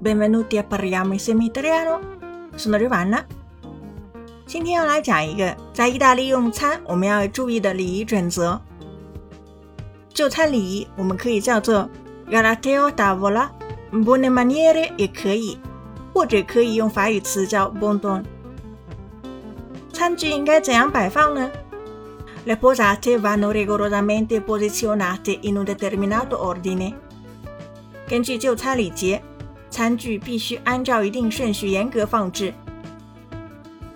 benvenuti a parliamo insieme italiano。sono Giovanna。今天要来讲一个在意大利用餐我们要注意的礼仪准则。就餐礼仪我们可以叫做 galatea tavola，buone maniere 也可以，或者可以用法语词叫 “Bon ton。餐具应该怎样摆放呢？Le posate vanno rigorosamente posizionate in un determinato ordine。根据就餐礼节，餐具必须按照一定顺序严格放置。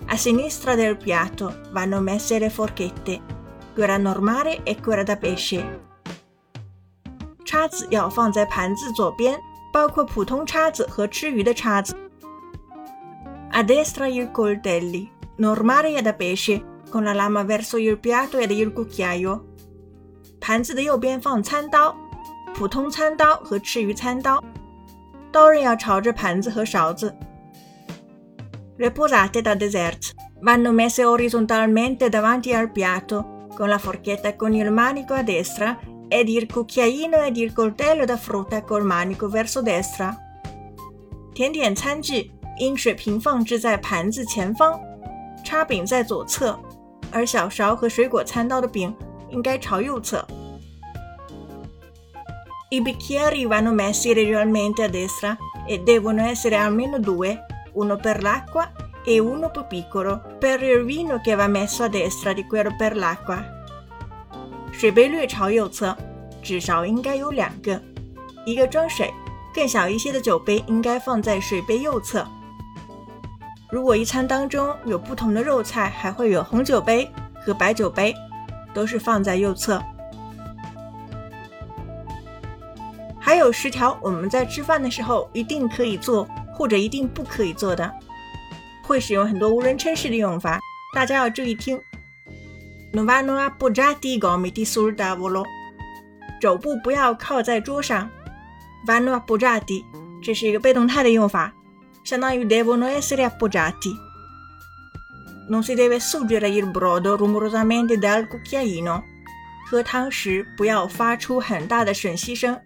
A sinistra del piatto vanno messe le forchette, quella normale e quella da pesce。叉子要放在盘子左边，包括普通叉子和吃鱼的叉子。A destra i coltelli, normale e da pesce, con la lama verso il piatto e il cucchiaio。盘子的右边放餐刀，普通餐刀和吃鱼餐刀。 刀刃要朝着盘子和勺子。Le posate da dessert vanno messe orizzontalmente davanti al piatto, con la forchetta con il manico a destra ed il cucchiaino ed il coltello da frutta col manico verso destra。甜点餐具应水平放置在盘子前方，叉柄在左侧，而小勺和水果餐刀的柄应该朝右侧。 I bicchieri vanno messi regolarmente a destra e devono essere almeno due, uno per l'acqua e uno più piccolo, per il vino che va messo a destra di quello per l'acqua. 水杯略朝右侧，至少应该有两个，一个装水，更小一些的酒杯应该放在水杯右侧。如果一餐当中有不同的肉菜，还会有红酒杯和白酒杯，都是放在右侧。 还有十条我们在吃饭的时候一定可以做或者一定不可以做的，会使用很多无人称式的用法，大家要注意听。Non vanno appoggiati gomiti sul tavolo，肘部不要靠在桌上。Vanno appoggiati，这是一个被动态的用法，相当于 devono essere appoggiati。Non si deve suggere il brodo rumorosamente dal cucchiaino，喝汤时不要发出很大的吮吸声。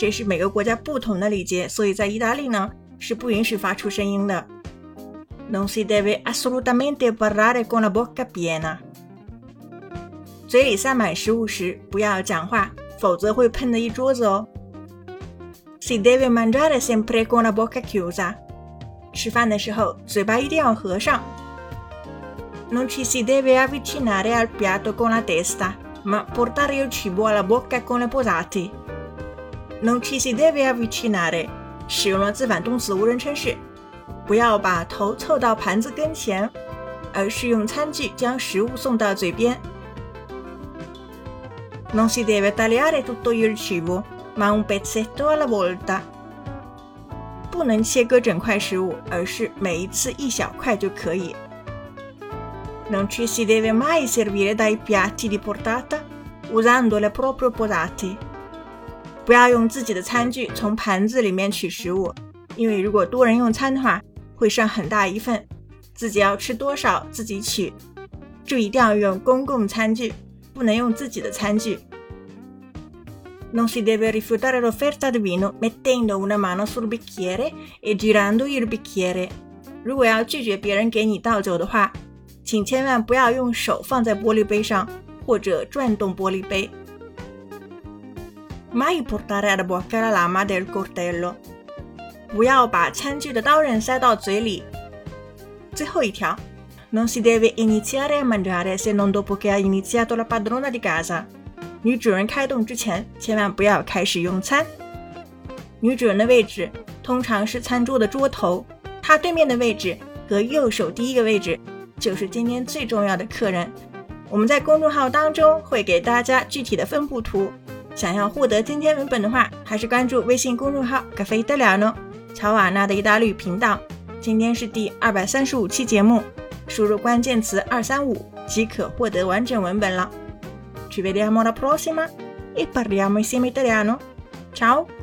这是每个国家不同的礼节，所以在意大利呢是不允许发出声音的。Non si deve assolutamente parlare con la bocca piena。嘴里塞满食物时不要讲话，否则会喷的一桌子哦。Si deve mangiare sempre con la bocca chiusa。吃饭的时候嘴巴一定要合上。Non ci si deve avvicinare al piatto con la testa, ma portare il cibo alla bocca con le posate。 Non ci si deve avvicinare，使用了自反动词无人称式，不要把头凑到盘子跟前，而是用餐具将食物送到嘴边。Non si deve tagliare tutto il cibo, ma un pezzetto alla volta。不能切割整块食物，而是每一次一小块就可以。Non ci si deve mai servire dai piatti di portata usando le proprie posate。 不要用自己的餐具从盘子里面取食物，因为如果多人用餐的话，会剩很大一份，自己要吃多少自己取。注意一定要用公共餐具，不能用自己的餐具。Non si deve rifiutare l'offerta di vino mettendo una mano sul bicchiere e girando il bicchiere。如果要拒绝别人给你倒酒的话，请千万不要用手放在玻璃杯上或者转动玻璃杯。Mai portare ad bocca la lama del coltello。不要把餐具的刀刃塞到嘴里。最后一条，Non si deve iniziare a mangiare se non dopo che ha iniziato la padrona di casa。女主人开动之前，千万不要开始用餐。女主人的位置通常是餐桌的桌头，她对面的位置和右手第一个位置就是今天最重要的客人。我们在公众号当中会给大家具体的分布图。想要获得今天文本的话，还是关注微信公众号“咖啡德了呢”，乔瓦纳的意大利频道。今天是第二百三十五期节目，输入关键词“二三五”即可获得完整文本了。Ci vediamo la prossima e parliamo insieme italiano. Ciao!